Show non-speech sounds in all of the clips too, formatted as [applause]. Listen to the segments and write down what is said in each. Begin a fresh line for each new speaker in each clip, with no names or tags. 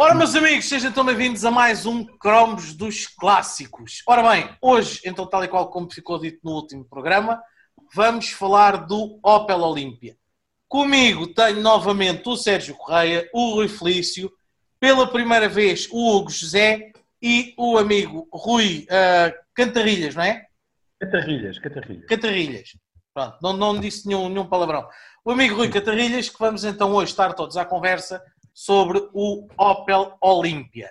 Ora, meus amigos, sejam tão bem-vindos a mais um Cromos dos Clássicos. Ora bem, hoje, então, tal e qual como ficou dito no último programa, vamos falar do Opel Olímpia. Comigo tenho novamente o Sérgio Correia, o Rui Felício, pela primeira vez o Hugo José e o amigo Rui uh, Cantarrilhas, não é?
Catarrilhas, Catarrilhas.
Catarrilhas. Pronto, não, não disse nenhum, nenhum palavrão. O amigo Rui Catarrilhas, que vamos então hoje estar todos à conversa sobre o Opel Olímpia.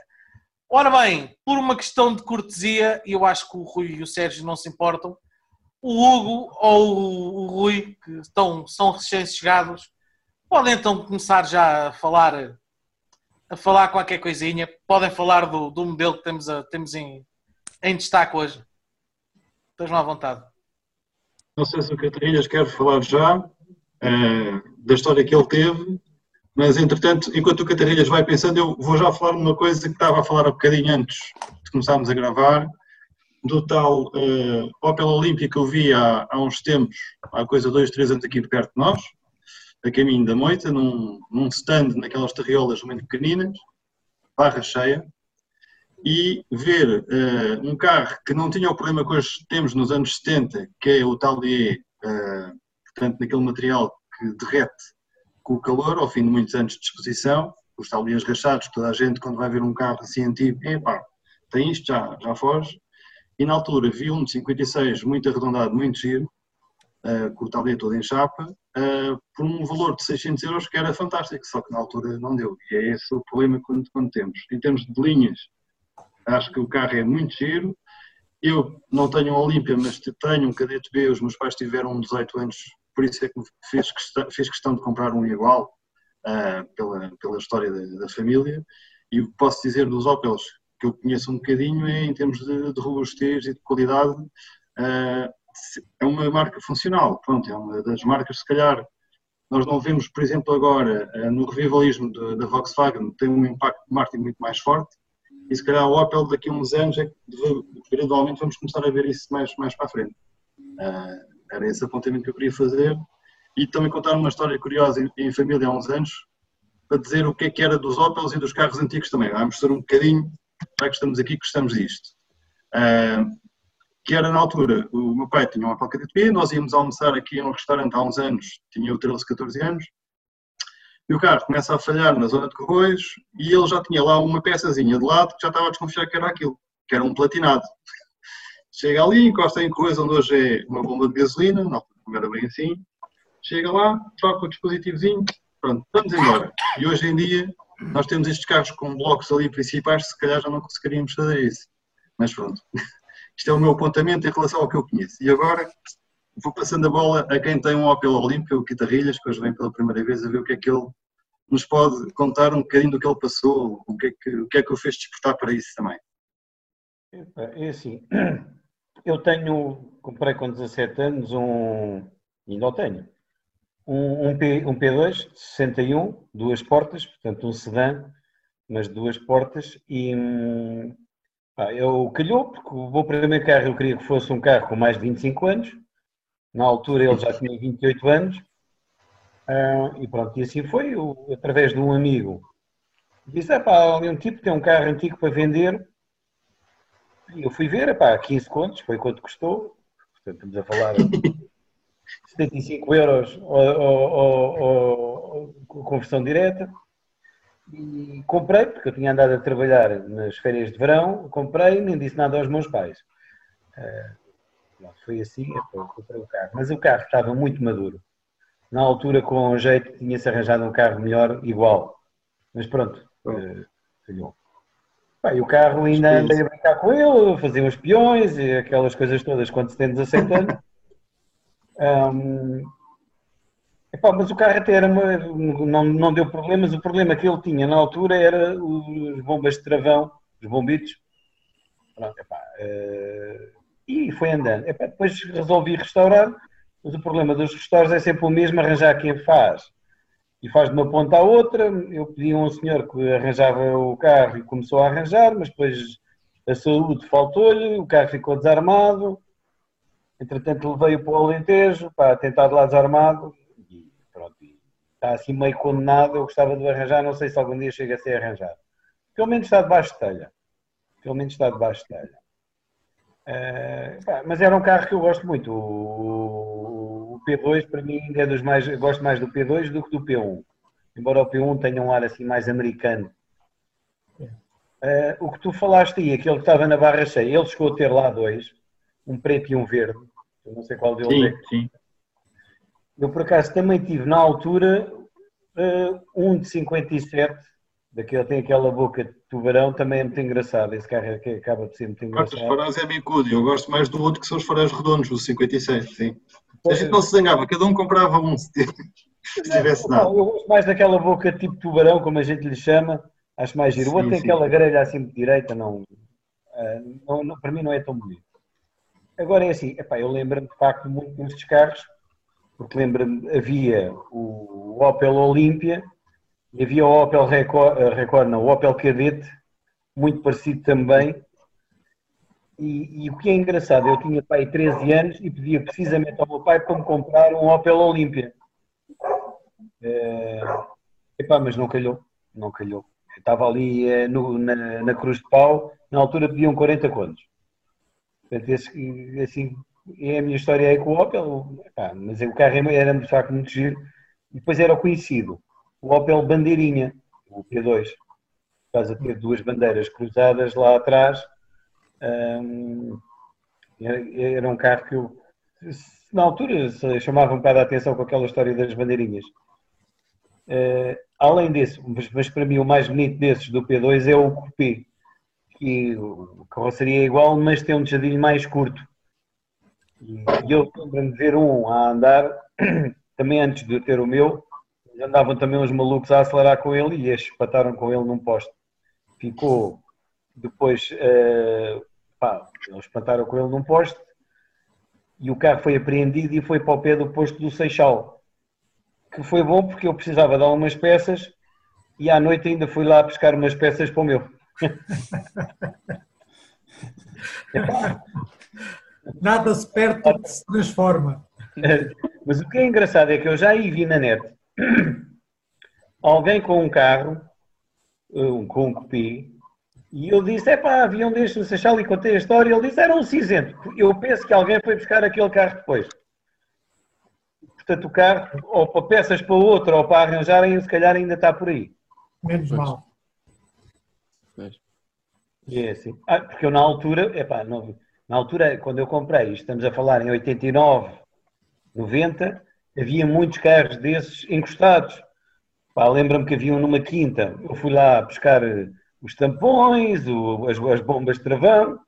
Ora bem, por uma questão de cortesia, e eu acho que o Rui e o Sérgio não se importam, o Hugo ou o Rui, que estão, são recém-chegados, podem então começar já a falar a falar qualquer coisinha. Podem falar do, do modelo que temos, a, temos em, em destaque hoje. Estejam à vontade.
Não sei se o Catarrilhas quer falar já uh, da história que ele teve mas, entretanto, enquanto o Catarrilhas vai pensando, eu vou já falar uma coisa que estava a falar um bocadinho antes de começarmos a gravar, do tal uh, Opel Olímpica que eu vi há, há uns tempos, há coisa dois, três anos aqui perto de nós, a caminho da moita, num, num stand naquelas terriolas muito pequeninas, barra cheia, e ver uh, um carro que não tinha o problema que hoje temos nos anos 70, que é o tal de, uh, portanto, naquele material que derrete com o calor, ao fim de muitos anos de exposição, os tablias rachados, toda a gente quando vai ver um carro assim antigo, epá, tem isto, já, já foge. E na altura vi um de 56 muito arredondado, muito giro, uh, com o tablier todo em chapa, uh, por um valor de 600 euros que era fantástico, só que na altura não deu. E é esse o problema quando, quando temos. Em termos de linhas, acho que o carro é muito giro. Eu não tenho um Olímpia, mas tenho um cadete B, os meus pais tiveram 18 anos por isso é que fez questão, fez questão de comprar um igual uh, pela, pela história da, da, família. E o que posso dizer dos Opels que eu conheço um bocadinho é em termos de, de robustez e de qualidade, uh, é uma marca funcional. Pronto, é uma das marcas, se calhar, nós não vemos, por exemplo, agora uh, no revivalismo da Volkswagen, tem um impacto de marketing muito mais forte. E se calhar o Opel daqui a uns anos é que gradualmente vamos começar a ver isso mais, mais para a frente. Era esse apontamento que eu queria fazer. E também contar uma história curiosa em, em família há uns anos, para dizer o que é que era dos Opels e dos carros antigos também. Vamos ser um bocadinho, já que estamos aqui, gostamos disto. Uh, que era na altura, o meu pai tinha uma Opel Kadett nós íamos almoçar aqui num restaurante há uns anos, tinha eu 13, 14 anos, e o carro começa a falhar na zona de Corroios e ele já tinha lá uma peçazinha de lado que já estava a desconfiar que era aquilo, que era um platinado. Chega ali, encosta em coisa onde hoje é uma bomba de gasolina, não, era bem assim. Chega lá, troca o dispositivozinho, pronto, vamos embora. E hoje em dia, nós temos estes carros com blocos ali principais, se calhar já não conseguiríamos fazer isso. Mas pronto, [laughs] isto é o meu apontamento em relação ao que eu conheço. E agora vou passando a bola a quem tem um Opel Olímpica, o Guitarrilhas, que hoje vem pela primeira vez a ver o que é que ele nos pode contar um bocadinho do que ele passou, o que é que, o que, é que fez despertar para isso também.
É assim, eu tenho, comprei com 17 anos um, ainda o tenho, um, um, P, um P2 61, duas portas, portanto um sedã, mas duas portas e pá, eu calhou, porque o meu primeiro carro eu queria que fosse um carro com mais de 25 anos, na altura ele já tinha 28 anos, uh, e pronto, e assim foi, eu, através de um amigo, disse, ah pá, ali um tipo tem um carro antigo para vender, eu fui ver, pá, 15 contos, foi quanto custou. Portanto, estamos a falar de [laughs] 75 euros ou, conversão direta. E comprei, porque eu tinha andado a trabalhar nas férias de verão, comprei, nem disse nada aos meus pais. Uh, foi assim, comprei o carro. Mas o carro estava muito maduro. Na altura, com o jeito, tinha-se arranjado um carro melhor, igual. Mas pronto, uh, falhou. Pá, e o carro ainda andei a brincar com ele, fazia uns peões e aquelas coisas todas quando se tem 17 anos. Um, epá, mas o carro até era uma, não, não deu problemas. O problema que ele tinha na altura era os bombas de travão, os bombitos. Pronto, epá, uh, e foi andando. Epá, depois resolvi restaurar, mas o problema dos restauros é sempre o mesmo, arranjar quem faz e faz de uma ponta à outra. Eu pedi a um senhor que arranjava o carro e começou a arranjar, mas depois a saúde faltou-lhe, o carro ficou desarmado. Entretanto, levei-o para o Alentejo para tentar de lá desarmado e pronto. Está assim meio condenado. Eu gostava de arranjar, não sei se algum dia chega a ser arranjado. pelo menos está debaixo de telha. Pelo menos está debaixo de telha. Uh, mas era um carro que eu gosto muito. O, P2 para mim é dos mais. gosto mais do P2 do que do P1. Embora o P1 tenha um ar assim mais americano. Uh, o que tu falaste aí, aquele que estava na barra cheia, ele chegou a ter lá dois, um preto e um verde. Eu não sei qual deles
sim,
é.
Sim.
Eu por acaso também tive na altura uh, um de 57 Daquele tem aquela boca de tubarão, também é muito engraçado. Esse carro é, que acaba de ser muito engraçado.
Os faróis é bicudo, eu gosto mais do outro que são os faróis redondos, os 56, sim. A gente não se zangava, cada um comprava um se tivesse nada.
Eu gosto mais daquela boca tipo tubarão, como a gente lhe chama, acho mais giro. O outro tem aquela grelha assim de direita, não, ah, não, não, para mim não é tão bonito. Agora é assim, epá, eu lembro-me de facto muito destes carros, porque lembro-me, havia o Opel Olympia, e havia o Opel Record, eh, Record não, o Opel Cadete, muito parecido também. E, e, o que é engraçado, eu tinha pai 13 anos e pedia precisamente ao meu pai para me comprar um Opel Olympia. É, epá, mas não calhou, não calhou. Eu estava ali é, no, na, na, Cruz de Pau, na altura pediam 40 contos. Portanto, esse, assim, é a minha história aí com o Opel, epá, mas o carro era de facto muito giro. E depois era o conhecido o Opel Bandeirinha, o P2, por causa de ter duas bandeiras cruzadas lá atrás. Era um carro que eu, na altura, chamava um bocado a atenção com aquela história das bandeirinhas. Uh, além mas, mas, para mim o mais bonito desses do P2 é o Coupé, que a carroceria é igual, mas tem um tejadilho mais curto. E eu lembro-me de ver um a andar, [coughs] também antes de eu ter o meu, andavam também uns malucos a acelerar com ele e espataram com ele num poste. Ficou depois, uh, pá, eles espantaram com ele num poste e o carro foi apreendido e foi para o pé do posto do Seixal. Que foi bom porque eu precisava de algumas peças e à noite ainda fui lá buscar umas peças para o meu. [laughs]
Nada se perde, tudo se transforma. [laughs]
Mas o que é engraçado é que eu já aí vi na net [clears throat] alguém com um carro, um, com um cupim, e eu disse, é pá, havia um destes no Seixal e contei a história, ele disse, era um cinzento. Eu penso que alguém foi buscar aquele carro depois. Portanto, o carro, ou para peças para outro, ou para arranjarem, se calhar ainda está por aí.
Menos pois. mal.
Pois. É assim. Ah, porque eu na altura, epá, não, na altura, quando eu comprei, estamos a falar em 89, 90, havia muitos carros desses encostados. Lembra-me que havia um numa quinta. Eu fui lá buscar eh, os tampões, o, as, as, bombas de travão.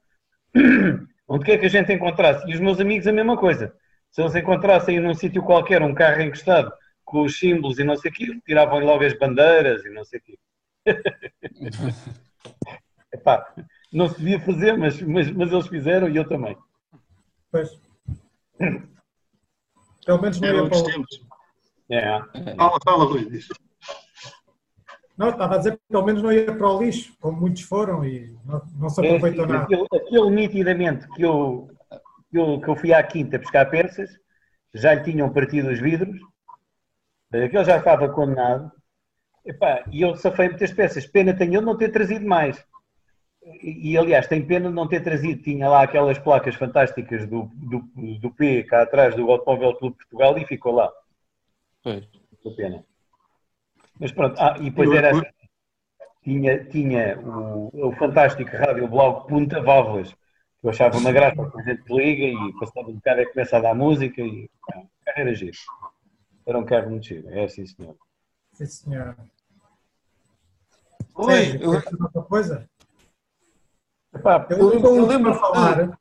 [clears throat] Onde quer que a gente encontrasse. E os meus amigos a mesma coisa. Se eles encontrassem num sítio qualquer um carro encostado com os símbolos e não sei o quê, tiravam logo as bandeiras e não sei o quê. [laughs] Epá, não se devia fazer, mas, mas, mas eles fizeram e eu também.
Pois. Pelo menos não ia para o...
É. Fala, fala, Rui.
Não, estava a dizer que pelo menos não ia para o lixo, como muitos foram e não, não se aproveitou é, nada.
Aquilo, aquilo, nitidamente que eu, que, eu, que eu fui à quinta buscar peças, já lhe tinham partido os vidros, aquele já estava condenado, Epá, e eu safei muitas peças. Pena tenho ele não ter trazido mais e, aliás, tem pena de não ter trazido, tinha lá aquelas placas fantásticas do, do, do P cá atrás do Automóvel Clube Portugal e ficou lá. Foi. pena. Mas pronto, ah, e depois era assim, tinha, tinha o, o fantástico rádio blog Punta Válvulas, que eu achava uma graça, que a gente liga e passava um bocado e começa a dar música e carreira gira. Era um carro muito giro, é assim, senhor.
Sim, senhor. Oi, eu... outra coisa? Epá, eu, eu, eu lembro a falar,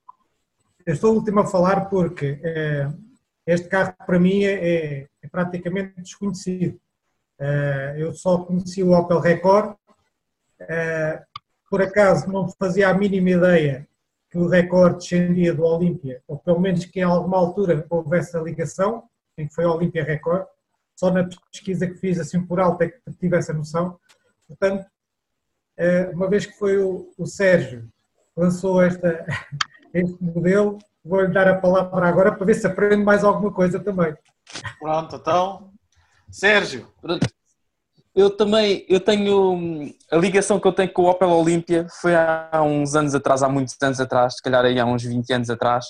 eu estou último a falar porque é, este carro para mim é, é, é praticamente desconhecido. É, eu só conheci o Opel Record, é, por acaso não fazia a mínima ideia que o Record descendia do Olímpia, ou pelo menos que em alguma altura houvesse a ligação, em que foi o Olímpia Record, só na pesquisa que fiz assim por alto é que tive essa noção. Portanto, é, uma vez que foi o, o Sérgio lançou esta, [laughs] este modelo. Vou-lhe dar a palavra agora para ver se aprende mais alguma coisa também.
Pronto, então. Sérgio.
Eu também, eu tenho, a ligação que eu tenho com o Opel Olympia foi há uns anos atrás, há muitos anos atrás, se calhar aí há uns 20 anos atrás.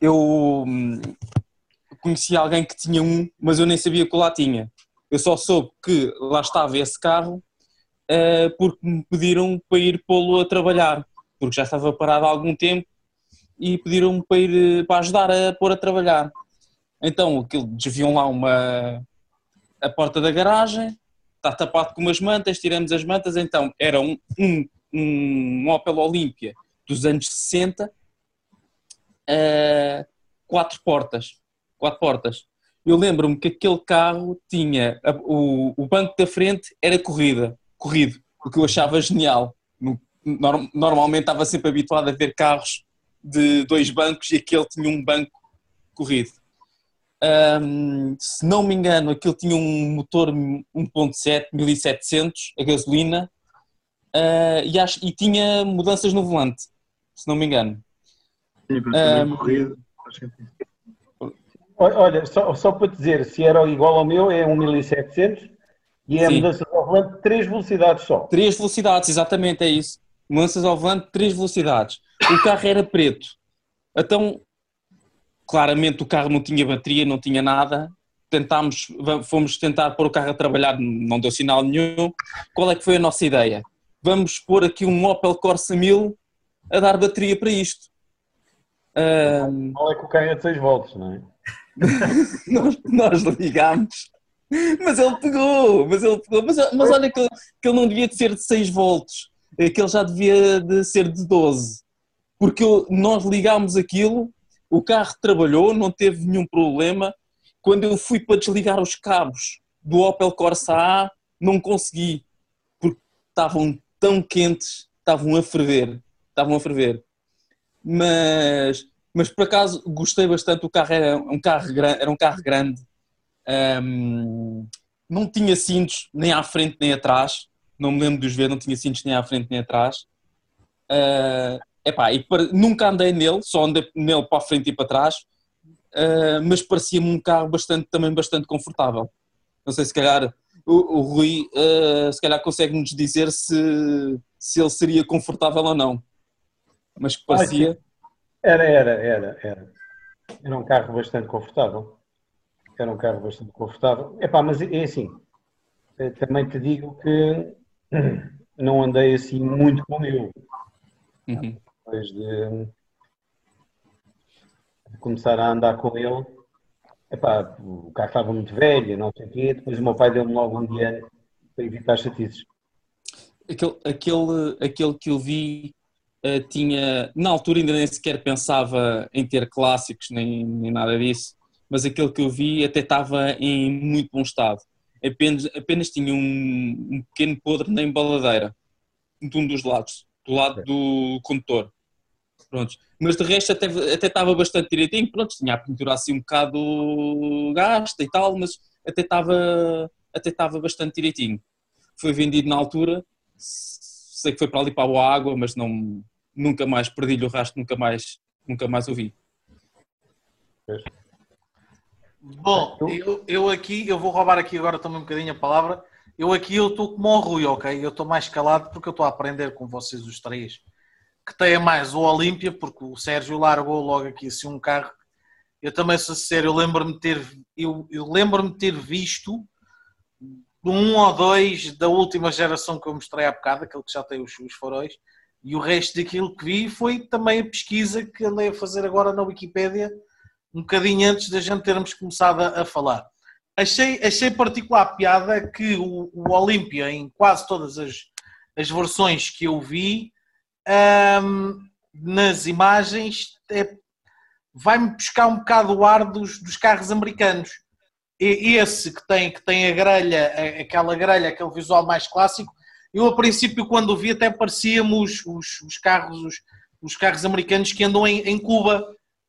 Eu conheci alguém que tinha um, mas eu nem sabia que lá tinha. Eu só soube que lá estava esse carro porque me pediram para ir pô-lo a trabalhar, porque já estava parado há algum tempo e pediram-me para ir para ajudar a pôr a trabalhar. Então aquilo desviam lá uma a porta da garagem, está tapado com umas mantas, tiramos as mantas, então era um, um, um Opel Olympia dos anos 60, uh, quatro portas, quatro portas. Eu lembro-me que aquele carro tinha, o, o banco da frente era corrida, corrido, o que eu achava genial. normalmente estava sempre habituado a ver carros de dois bancos e aquele tinha um banco corrido. Um, se não me engano, aquilo tinha um motor 1.7, 1700, a gasolina, uh, e, acho, e tinha mudanças no volante, se não me engano.
Sim, um, corrido.
Olha, só, só para dizer, se era igual ao meu, é um 1700 e é a mudança ao volante 3 velocidades só.
3 velocidades, exatamente, é isso. Mudanças ao volante 3 velocidades. O carro era preto. Então claramente o carro não tinha bateria, não tinha nada. Tentámos, fomos tentar pôr o carro a trabalhar, não deu sinal nenhum. Qual é que foi a nossa ideia? Vamos pôr aqui um Opel Corsa 1000 a dar bateria para isto.
Um... Qual é que o carro é de 6 volts, não é? [laughs]
nós, nós ligámos, mas ele pegou, mas ele pegou, mas, mas olha que, que ele não devia de ser de 6 volts, que ele já devia de ser de 12, porque eu, nós ligámos aquilo o carro trabalhou, não teve nenhum problema. Quando eu fui para desligar os cabos do Opel Corsa A, não consegui, porque estavam tão quentes, estavam a ferver, estavam a ferver. Mas, mas por acaso gostei bastante, o carro era um carro, era um carro grande, um, não tinha cintos nem à frente nem atrás, não me lembro de os ver, não tinha cintos nem à frente nem atrás. Uh, Epá, e para, nunca andei nele, só andei nele para a frente e para trás, uh, mas parecia-me um carro bastante, também bastante confortável. Não sei se calhar o, o Rui uh, se calhar consegue-nos dizer se, se ele seria confortável ou não. Mas que parecia.
Era, era, era, era. Era um carro bastante confortável. Era um carro bastante confortável. Epá, mas é assim, eh, também te digo que [clears throat] não andei assim muito com ele. Uhum depois de, começar a andar com ele, epá, o carro estava muito velho, não sei o quê, depois o meu pai deu-me logo um dia para evitar chatices.
Aquele, aquele, aquele que eu vi uh, tinha, na altura ainda nem sequer pensava em ter clássicos nem, nem nada disso, mas aquele que eu vi até estava em muito bom estado. Apenas, apenas tinha um, um pequeno podre na embaladeira, de um dos lados, do lado do condutor. Mas de resto até, até estava bastante direitinho, pronto, tinha a pintura assim um bocado gasta e tal, mas até estava, até estava bastante direitinho. Foi vendido na altura, sei que foi para ali para a água, mas não, nunca mais perdi-lhe o rastro, nunca mais, nunca mais ouvi.
Bom, eu, eu aqui, eu vou roubar aqui agora também um bocadinho a palavra. Eu aqui eu estou como o Rui, ok? Eu estou mais calado porque eu estou a aprender com vocês os três que tenha mais o Olímpia, porque o Sérgio largou logo aqui assim um carro. Eu também sou sério, eu lembro-me ter, eu, eu lembro-me ter visto um ou dois da última geração que eu mostrei há bocado, aquele que já tem os, os faróis, e o resto daquilo que vi foi também a pesquisa que andei a fazer agora na Wikipédia, um bocadinho antes da gente termos começado a, a falar. Achei, achei particular piada que o, o Olímpia, em quase todas as, as versões que eu vi, um, nas imagens é, vai-me buscar um bocado o ar dos, dos carros americanos. E esse que tem, que tem a grelha, aquela grelha, aquele visual mais clássico, eu a princípio quando o vi até parecia-me os, os, os, carros, os, os, carros americanos que andam em, em Cuba.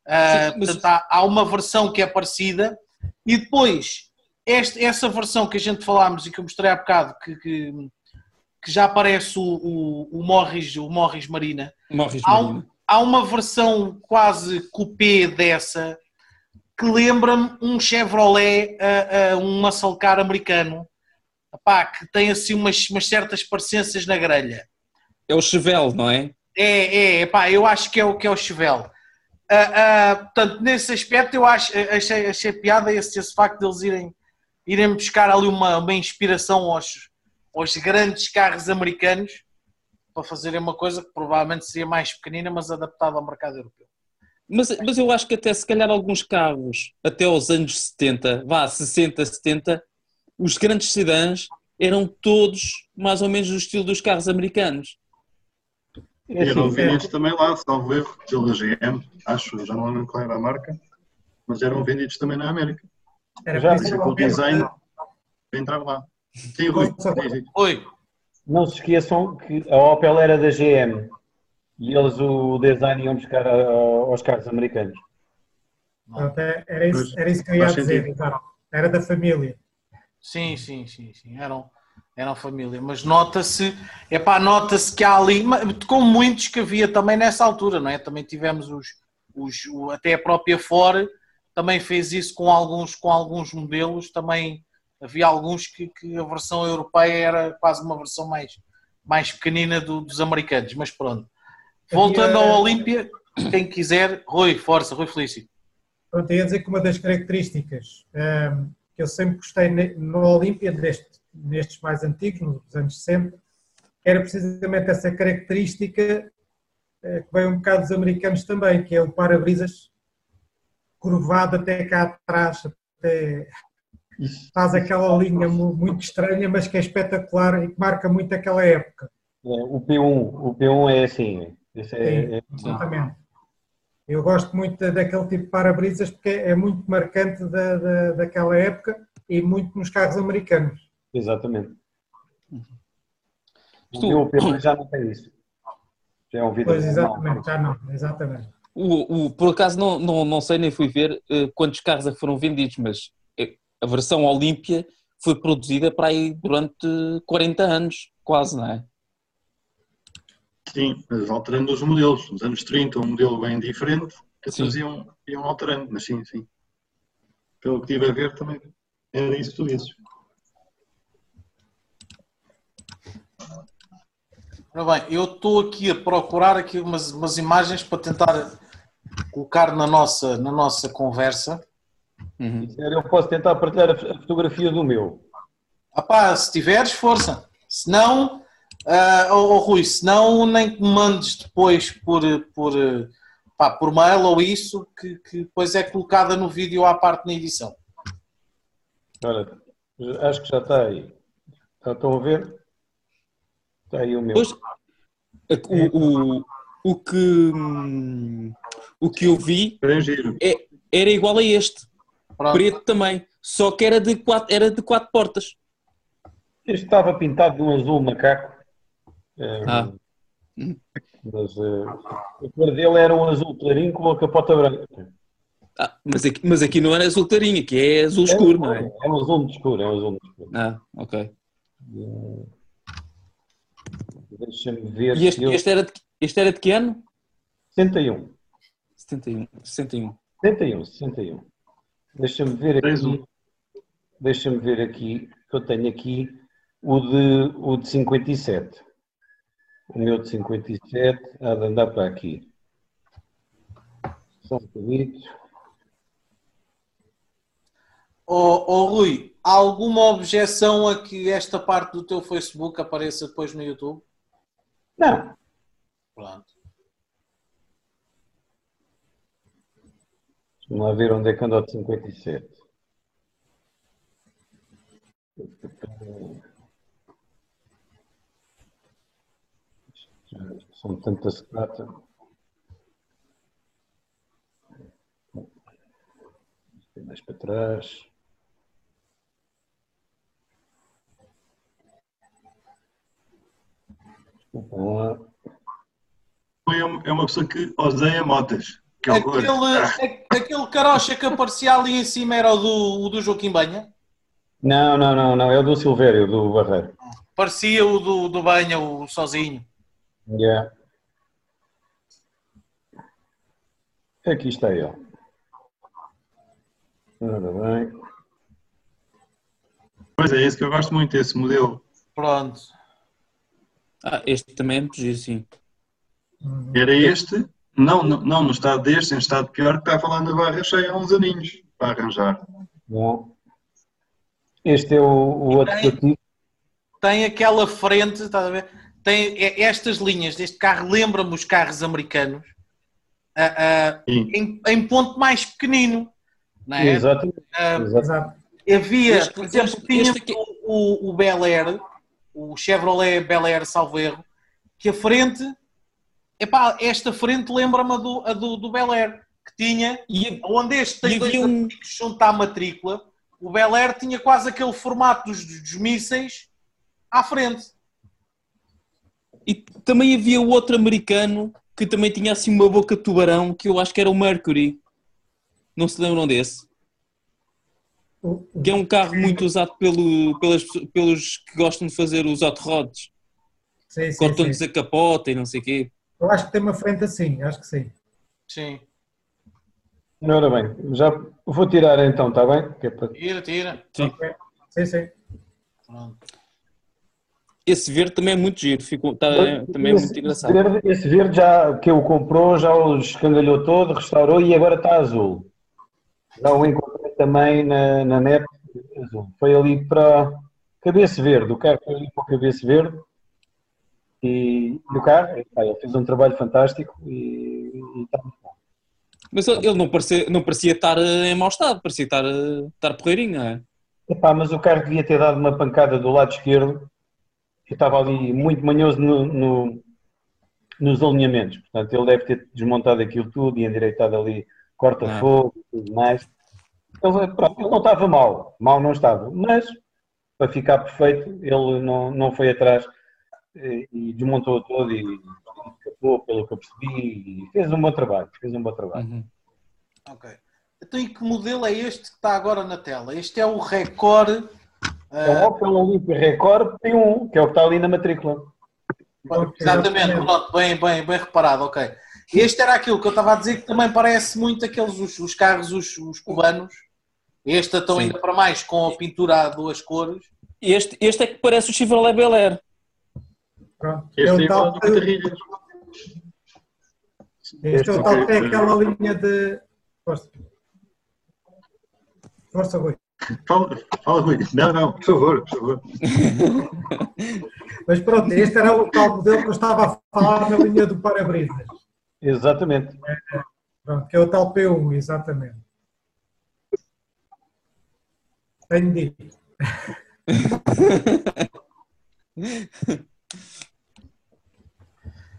Uh, Sim, mas... portanto, há, há, uma versão que é parecida e depois este, essa versão que a gente falámos e que eu mostrei há bocado, que, que que já aparece o, o, o Morris, o Morris Marina.
Morris há, Marina.
há uma versão quase coupé dessa que lembra-me um Chevrolet, uh, uh, um muscle car americano, que tem assim umas, umas certas parecenças na grelha.
É o Chevelle, não é?
É, é, eu acho que é o que é o Chevelle. Uh, portanto, nesse aspecto eu acho, achei, achei piada esse, esse facto de eles irem, irem buscar ali uma, uma inspiração aos, aos grandes carros americanos para fazerem uma coisa que provavelmente seria mais pequenina, mas adaptada ao mercado europeu.
Mas, mas eu acho que até se calhar alguns carros, até os anos 70, vá, 60, 70, os grandes sedãs eram todos mais ou menos do estilo dos carros americanos.
E eram vendidos também lá, salvo erro, pela GM, acho, já não lembro qual era a marca, mas eram vendidos também na América.
Era
Já
por isso
que o design para entrar lá. Sim, Rui.
Oi,
Não se esqueçam que a Opel era da GM e eles o design iam buscar a- aos carros americanos.
Pronto, Era isso, era isso que eu ia dizer. Era da família.
sim, sim, sim, sim, eram, eram família, mas nota-se, é pá, nota-se que há ali, como muitos que havia também nessa altura, não é? Também tivemos os, os até a própria Ford também fez isso com alguns, com alguns modelos, também havia alguns que, que a versão europeia era quase uma versão mais, mais pequenina do- dos americanos, mas pronto. Voltando
Havia-
ao Olímpia, quem quiser, Rui, força, Rui Felício.
Pronto, ia dizer que uma das características ehm, que eu sempre gostei no Olímpia, deste- nestes mais antigos, nos anos 60, era precisamente essa característica eh, que vem um bocado dos americanos também, que é o para-brisas curvado até cá atrás, até faz aquela linha mu- muito estranha, mas que é espetacular e que marca muito aquela época.
é, o P1, o P1 é assim. Esse é, é-
Exatamente. Eu gosto muito da- daquele tipo de para-brisas porque é muito marcante da, da, daquela época e muito nos carros americanos.
exatamente.
Isto-
O meu P1 já não tem isso. Já é um vidro
Pois,
normal.
exatamente, já não, exatamente.
O, o- por acaso não, não, não sei nem fui ver eh, quantos carros é que foram vendidos, mas a versão Olímpia foi produzida para aí durante 40 anos, quase, não é?
Sim, mas alterando os modelos. Nos anos 30, um modelo bem diferente, que
Sim.
depois iam, iam alterando, mas sim, sim. Pelo que estive a ver também era isso que tu dizes.
Ora bem, eu estou aqui a procurar aqui umas, umas imagens para tentar colocar na nossa, na nossa conversa.
Uhum.
Eu posso tentar partilhar a fotografia do meu.
Ah pá, se tiveres, força. Se não, ah, oh, Rui, se não, nem que me mandes depois por, por, pá, por mail ou isso, que, que depois é colocada no vídeo à parte na edição.
Olha, acho que já está aí. Já estão a ver? Está aí o meu.
Pois, o, o, o, que, hum, o que eu vi
giro.
era igual a este,
Pronto.
preto também, só que era de quatro, era de quatro portas.
Este estava pintado de um azul macaco. Eh,
Ah.
Mas eh, a cor dele era um azul clarinho com a capota branca.
Ah, mas, aqui, mas aqui não era azul clarinho, aqui é azul escuro, não é?
É um azul muito escuro, é um azul muito escuro.
Ah, ok.
Deixa-me ver.
E este,
eu-
este, era de, este era de que ano?
61.
71. 61.
61, 61. Deixa-me ver aqui. Deixa-me ver aqui, que eu tenho aqui o de, o de 57. O meu de 57 há de andar para aqui. Só um bocadinho.
Oh, oh, Rui, há alguma objeção a que esta parte do teu Facebook apareça depois no YouTube?
Não,
Pronto.
Vamos lá ver onde é que anda o de 57. São tantas prata. Mais para trás. Lá.
É é uma pessoa que odeia motas. Que.
Aquele, a- aquele carocha que aparecia ali em cima era o do, o do Joaquim Banha?
Não, não, não, não. É o do Silvério, do Barreiro.
Parecia o do, do Banha, o sozinho.
Yeah. Aqui está ele. Ora bem.
Pois é, esse que eu gosto muito, esse modelo.
Pronto.
Ah, este também é muito giro, sim.
Era este, não, não, não no estado deste, em estado pior, que está falando da barra cheia há uns aninhos para arranjar.
Bom. Este é o, o outro eu tive.
Tem aquela frente, estás a ver? Tem estas linhas deste carro, lembra-me os carros americanos, ah,
Sim.
em, em ponto mais pequenino. Não é?
Exatamente.
Ah,
exato.
Exato.
havia,
Este-
por exemplo,
este-
tinha
este aqui-
o, o Bel Air, o Chevrolet Bel Air, salvo erro, que a frente, epá, esta frente lembra-me a do, a do, do Bel Air, que tinha,
E,
onde este tem dois
um-
junto à matrícula, o Bel Air tinha quase aquele formato dos, dos mísseis à frente.
e também havia o outro americano que também tinha assim uma boca de tubarão, que eu acho que era o Mercury. Não se lembram desse? Que é um carro muito usado pelo, pelas, pelos que gostam de fazer os hot rods.
Sim, sim,
Cortam-lhes
sim.
a capota e não sei o quê.
Eu acho que tem uma frente assim, acho que sim.
Sim,
Ora bem, já vou tirar então, está bem? Que é para-
tira, tira.
Sim.
Sim, sim.
Pronto.
Esse verde também é muito giro, ficou, tá, também é
esse,
muito engraçado.
Verde, esse verde já que o comprou, já o escangalhou todo, restaurou e agora está azul. Já o encontrei também na, na net azul. Foi ali para cabeça verde, o carro foi ali para o cabeça verde e no carro, epá, ele fez um trabalho fantástico e, e está muito bom.
Mas ele não parecia, não parecia estar eh, em mau estado, parecia estar, eh, estar porreirinho, não é?
Epá, mas o carro devia ter dado uma pancada do lado esquerdo. Eu estava ali muito manhoso no, no- nos alinhamentos. Portanto, ele deve ter desmontado aquilo tudo e endireitado ali corta-fogo e tudo mais. Ele, pronto, ele não estava mal. Mal não estava. Mas, para ficar perfeito, ele não, não foi atrás e desmontou todo e escapou, pelo que eu percebi, e fez um bom trabalho. Fez um bom trabalho.
Uhum.
Ok. Então, e que modelo é este que está agora na tela? Este é o Record.
É um Opel Olympia Record P1, que é o que está ali na matrícula.
Exatamente, pronto, bem, bem, bem reparado, ok. Este era aquilo que eu estava a dizer que também parece muito aqueles os, os carros, os, os cubanos. Este estão
Sim.
ainda para mais com a pintura a duas cores.
Este, este é que parece o Chevrolet Bel Air.
Pronto. É
Este
o
é igual
tal
Catarrilhas.
Este é o tal que é aquela linha de. Força. Força, Rui.
Fala, fala, Rui. Não, não, por favor, por favor.
Mas pronto, este era o tal modelo que eu estava a falar na linha do para-brisas.
Exatamente.
Pronto, que é o tal P1, exatamente. Tenho dito. [laughs]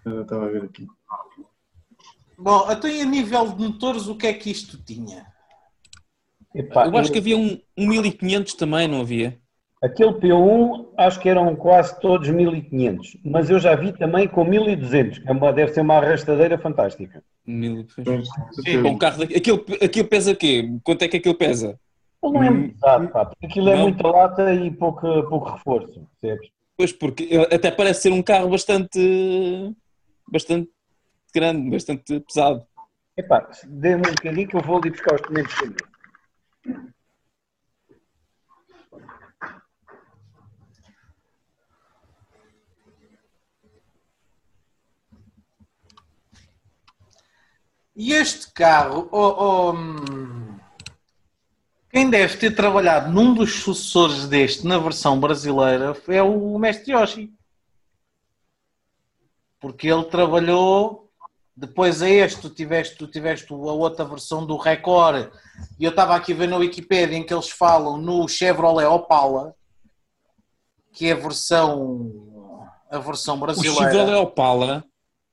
Eu estava a ver aqui.
Bom, então e a nível de motores, o que é que isto tinha?
Epá,
Eu acho que havia um, um 1500 também, não havia?
Aquele P1 acho que eram quase todos 1500, mas eu já vi também com 1200, que é deve ser uma arrastadeira fantástica.
Mil-
Sim.
Com um carro daqui- aquilo, aquilo pesa quê? Quanto é que aquilo pesa?
Ele não é muito pesado, pá, porque aquilo é
Não.
muita lata e pouco, pouco reforço, percebes?
Pois, porque até parece ser um carro bastante, bastante grande, bastante pesado.
Epá, dê-me um bocadinho que eu vou ali buscar os documentos comigo.
E este carro, oh, oh, hum, quem deve ter trabalhado num dos sucessores deste na versão brasileira é o Mestre Yoshi. Porque ele trabalhou depois a este, tu tiveste, tu tiveste a outra versão do Record, e eu estava aqui a ver na Wikipedia em que eles falam no Chevrolet Opala, que é a versão, a versão
O
brasileira.
Chevrolet Opala,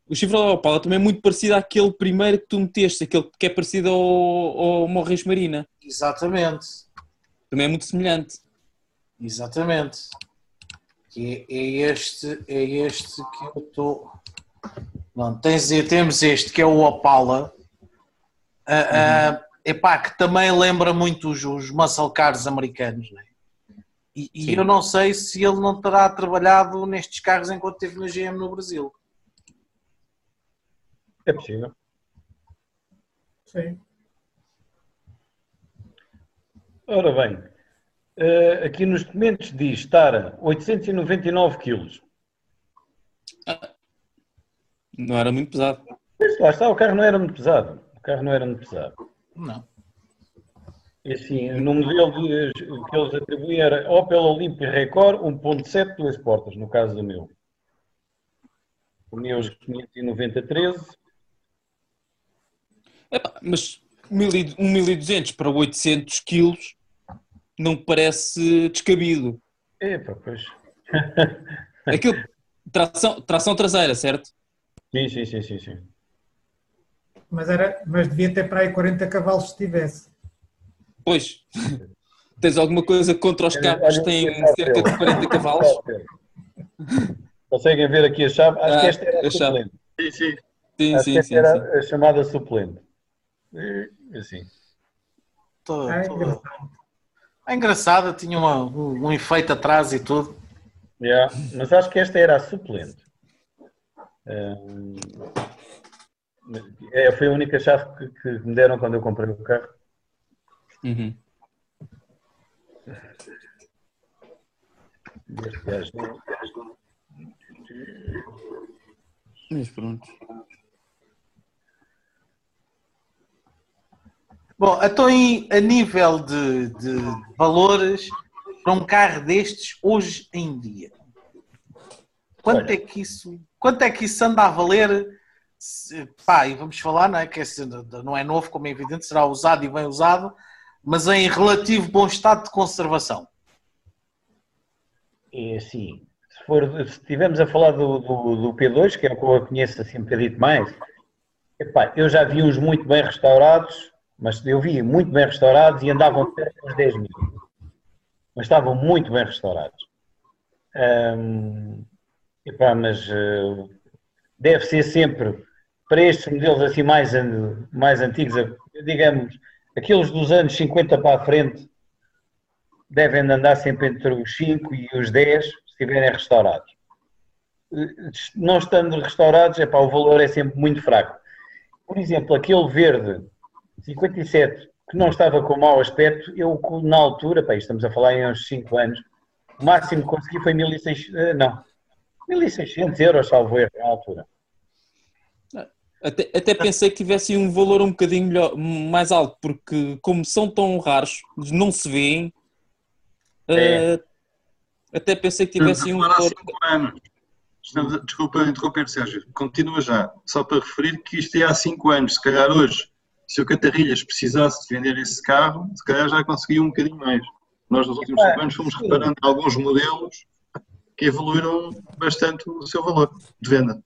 o Chevrolet Opala também é muito parecido àquele primeiro que tu meteste, aquele que é parecido ao, ao Morris Marina.
Exatamente.
Também é muito semelhante.
Exatamente. Que é, é este, é este que eu estou. Não, tens, temos este que é o Opala. Ah, ah, epá, que também lembra muito os, os muscle cars americanos, né? E, e eu não sei se ele não terá trabalhado nestes carros enquanto esteve na GM no Brasil.
É possível.
Sim.
Ora bem, uh, aqui nos documentos diz estar a 899 quilos.
Não era muito pesado.
Lá está, o carro não era muito pesado. O carro não era muito pesado.
Não.
E assim, no modelo de, que eles atribuem era Opel Olympia Record 1.7, duas portas, no caso do meu. Pneus 590 13.
Epá, mas 1200 para 800 quilos não parece descabido.
Epa, pois.
Aquilo, tração, tração traseira, certo?
Sim, sim, sim, sim, sim.
Mas, era, mas devia ter para aí 40 cavalos se tivesse.
Pois. Tens alguma coisa contra os carros que têm cerca de 40 cavalos?
Conseguem ver aqui a chave? Acho ah, que esta era a, suplente.
Sim, sim.
Sim,
Acho
sim,
que esta
sim,
era
sim.
a chamada suplente. Assim.
Tô,
é
tô-
engraçado.
É engraçado, tinha uma- um, um efeito atrás e tudo.
Yeah, Mas acho que esta era a suplente. É, foi a única chave que, que me deram quando eu comprei o carro.
Uhum. Mas pronto.
Bom, então em- a nível de, de valores para um carro destes hoje em dia, quanto
Olha.
é que isso, quanto é que isso anda a valer? Se- pá, e vamos falar, não é? Que esse não é novo, como é evidente, será usado e bem usado, mas em relativo bom estado de conservação.
É assim, se, estivermos a falar do, do, do P2, que é o que eu conheço assim um bocadinho mais, epá, eu já vi uns muito bem restaurados, mas eu vi muito bem restaurados e andavam perto dos 10 mil. Mas estavam muito bem restaurados. Hum, epá, mas eh, deve ser sempre para estes modelos assim mais, mais antigos, digamos, aqueles dos anos 50 para a frente, devem andar sempre entre os 5 e os 10 se estiverem restaurados. Eh, Não estando restaurados, epá, o valor é sempre muito fraco. Por exemplo, aquele verde 57 que não estava com mau aspecto, eu na altura, estamos a falar em uns 5 anos, o máximo que consegui foi 1600, eh, não, 1600 euros, salvo erro, na altura.
Até, até pensei que tivessem um valor um bocadinho melhor- mais alto, porque como são tão raros, não se vêem,
É.
eh, até pensei que tivessem um
há
valor.
5 anos. Estamos a- Desculpa interromper, Sérgio. Continua já. Só para referir que isto é há 5 anos. Se calhar hoje, se o Catarrilhas precisasse de vender esse carro, se calhar já conseguia um bocadinho mais. Nós nos últimos
Epá,
5 anos fomos reparando alguns modelos evoluíram bastante o seu valor de venda.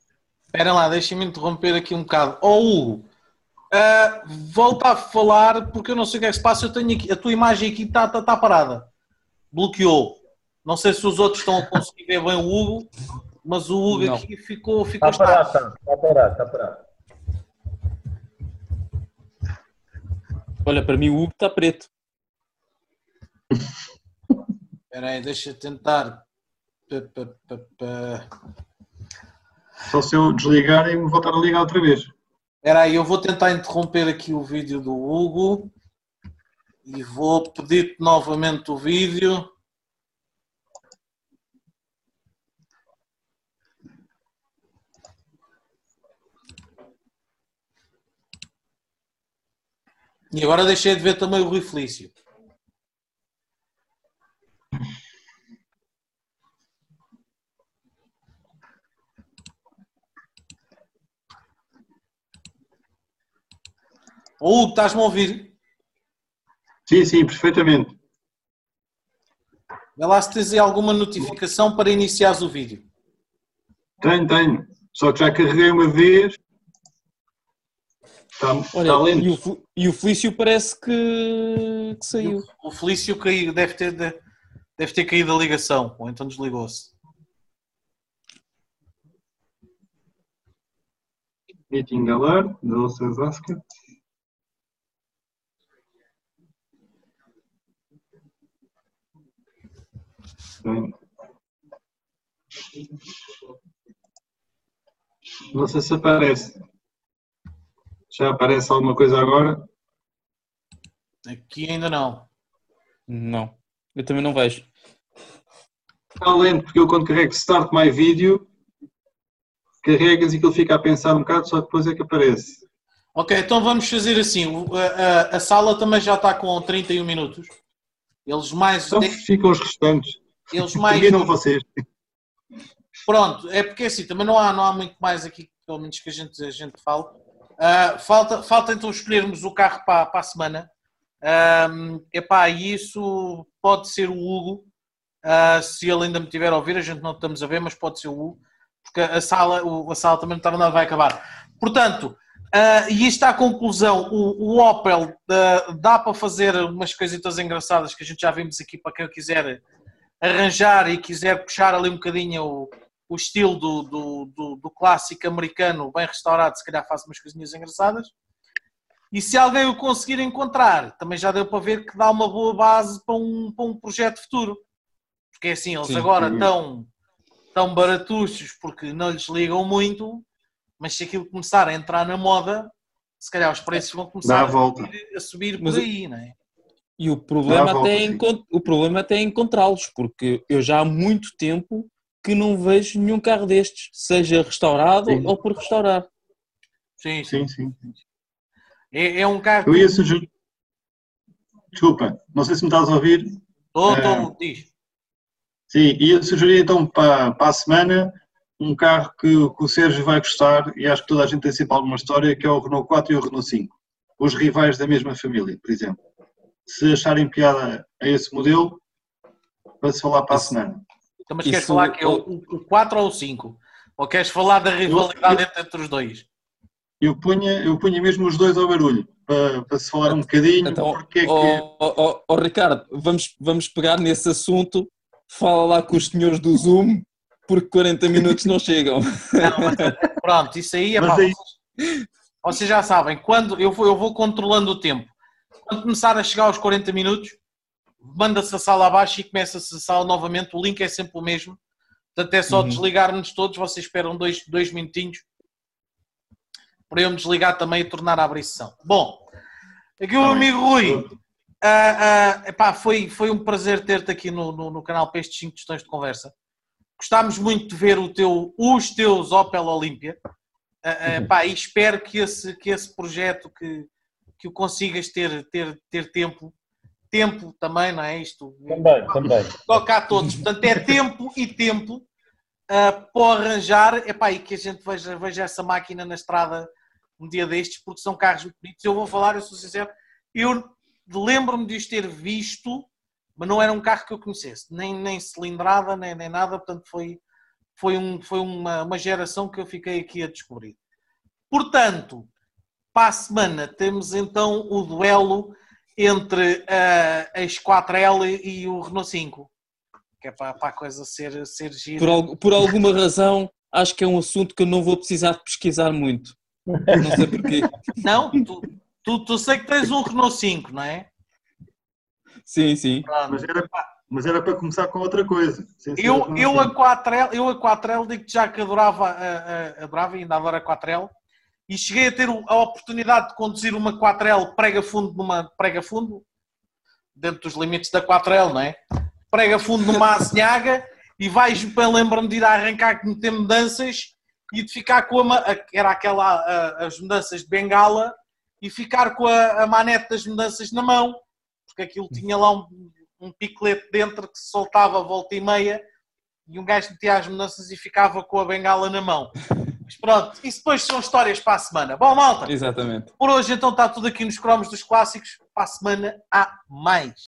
Espera lá, deixem-me interromper aqui um bocado. Ó Hugo, ah, volta a falar, porque eu não sei o que é que se passa. Eu tenho aqui, a tua imagem aqui está tá, tá parada. Bloqueou. Não sei se os outros estão a conseguir ver bem o Hugo, mas o Hugo
Não.
aqui ficou, ficou
Está parado, está, está parado, está parado.
Olha, para mim o Hugo está preto.
Espera aí, deixa eu tentar.
Só se eu desligar e me voltar a ligar outra vez.
Espera aí, eu vou tentar interromper aqui o vídeo do Hugo e vou pedir novamente o vídeo. E agora deixei de ver também o Rui Felício. Hugo, estás-me a ouvir?
Sim, sim, perfeitamente.
Vê lá se tens aí alguma notificação para iniciares o vídeo.
Tenho, tenho. Só que já carreguei uma vez. Está, está
Olha,
lento.
e o, e o Felício parece que, que saiu.
O Felício caiu, deve ter, deve ter caído a ligação, ou então desligou-se.
Meeting alert, da Elsa Bem. Não sei se aparece. Já aparece alguma coisa agora?
Aqui ainda não.
Não. Eu também não vejo.
Está lento, porque eu quando carrego Start My Video, carregas e aquilo fica a pensar um bocado, só depois é que aparece.
Ok, então vamos fazer assim. A, a- a sala também já está com 31 minutos. Eles mais.
Então ficam os restantes.
Eles [laughs] mais.
Terminam vocês.
Pronto, é porque assim, também não há, não há muito mais aqui, pelo menos que a gente, a gente fale. Ah, falta, falta então escolhermos o carro para, para a semana. Um, epá, e isso pode ser o Hugo, ah, se ele ainda me tiver a ouvir, a gente não estamos a ver, mas pode ser o Hugo, porque a sala, o- a sala também não está nada, vai acabar. Portanto, ah, e isto à conclusão, o, o Opel ah, dá para fazer umas coisitas engraçadas que a gente já vimos aqui para quem quiser arranjar e quiser puxar ali um bocadinho o, o estilo do, do, do, do clássico americano bem restaurado, se calhar faz umas coisinhas engraçadas. E se alguém o conseguir encontrar, também já deu para ver que dá uma boa base para um, para um projeto futuro. Porque assim, eles
Sim.
agora estão tão baratuchos porque não lhes ligam muito, mas se aquilo começar a entrar na moda, se calhar os preços vão começar
a
a
volta.
subir, a subir
Mas
por aí, não é?
E o problema, até é encont- o problema até é encontrá-los, porque eu já há muito tempo que não vejo nenhum carro destes, seja restaurado
Sim.
ou por restaurar.
Sim, sim.
Sim, sim.
É, é um carro.
Eu ia sugerir. Desculpa, não sei se me estás a ouvir.
Tô,
É.
tô, diz.
Sim, ia sugerir então para, para a semana um carro que, que o Sérgio vai gostar e acho que toda a gente tem sempre alguma história, que é o Renault 4 e o Renault 5. Os rivais da mesma família, por exemplo. Se acharem piada a esse modelo, para se falar para a semana.
Então, mas
Isso-
queres falar que é o, o 4 ou o 5? Ou queres falar da rivalidade entre, entre os dois?
Eu punha, eu punha mesmo os dois ao barulho, para, para se falar um bocadinho,
Então,
porque é que...
ó ó, ó, ó, Ricardo, vamos, vamos pegar nesse assunto, fala lá com os senhores do Zoom, porque 40 minutos não chegam.
Não, mas, pronto, isso aí é
Mas
pá,
aí-
vocês, vocês já sabem, quando eu vou, eu vou controlando o tempo. Quando começar a chegar aos 40 minutos, manda-se a sala abaixo e começa-se a sala novamente. O link é sempre o mesmo. Portanto, é só
Uhum.
desligar-nos todos. Vocês esperam dois, dois minutinhos para eu me desligar também e tornar a abrir sessão. Bom, aqui o
Tá
amigo Rui. Ah, ah, epá, foi, foi um prazer ter-te aqui no, no, no canal para estes 5 questões de conversa. Gostámos muito de ver o teu, os teus Opel Olímpia. Ah, ah, pá, e espero que esse, que esse projeto que, que o consigas ter, ter, ter tempo. Tempo também, não é isto?
Também, também.
toca a todos. Portanto, é tempo e tempo ah, para arranjar epá, e que a gente veja, veja essa máquina na estrada um dia destes, porque são carros muito bonitos. Eu vou falar, eu sou sincero, eu lembro-me de os ter visto, mas não era um carro que eu conhecesse, nem, nem cilindrada, nem, nem nada, portanto foi, foi, um, foi uma, uma geração que eu fiquei aqui a descobrir. Portanto, para a semana temos então o duelo entre ah, a X4L e o Renault 5. Que é para, para a coisa ser, ser gira.
Por, al- por alguma razão, acho que é um assunto que eu não vou precisar de pesquisar muito. Não sei porquê.
Não, tu, tu, tu sei que tens um Renault 5, não é?
Sim, sim.
Pronto.
Mas era, mas era para começar com outra coisa.
Eu, eu, a
5.
4L, eu a 4L digo já que adorava, a, a, adorava e ainda adoro a 4L e cheguei a ter a oportunidade de conduzir uma 4L prega fundo numa prega fundo dentro dos limites da 4L, não é? Prega fundo numa [laughs] azinhaga e vais para lembro-me de ir a arrancar que meter mudanças e de ficar com a, era aquela a- as mudanças de bengala e ficar com a, a manete das mudanças na mão porque aquilo tinha lá um, um picolete dentro que se soltava a volta e meia e um gajo metia as mudanças e ficava com a bengala na mão. Mas pronto, isso depois são histórias para a semana. Bom, malta,
Exatamente.
por hoje então está tudo aqui nos cromos dos clássicos. Para a semana há mais.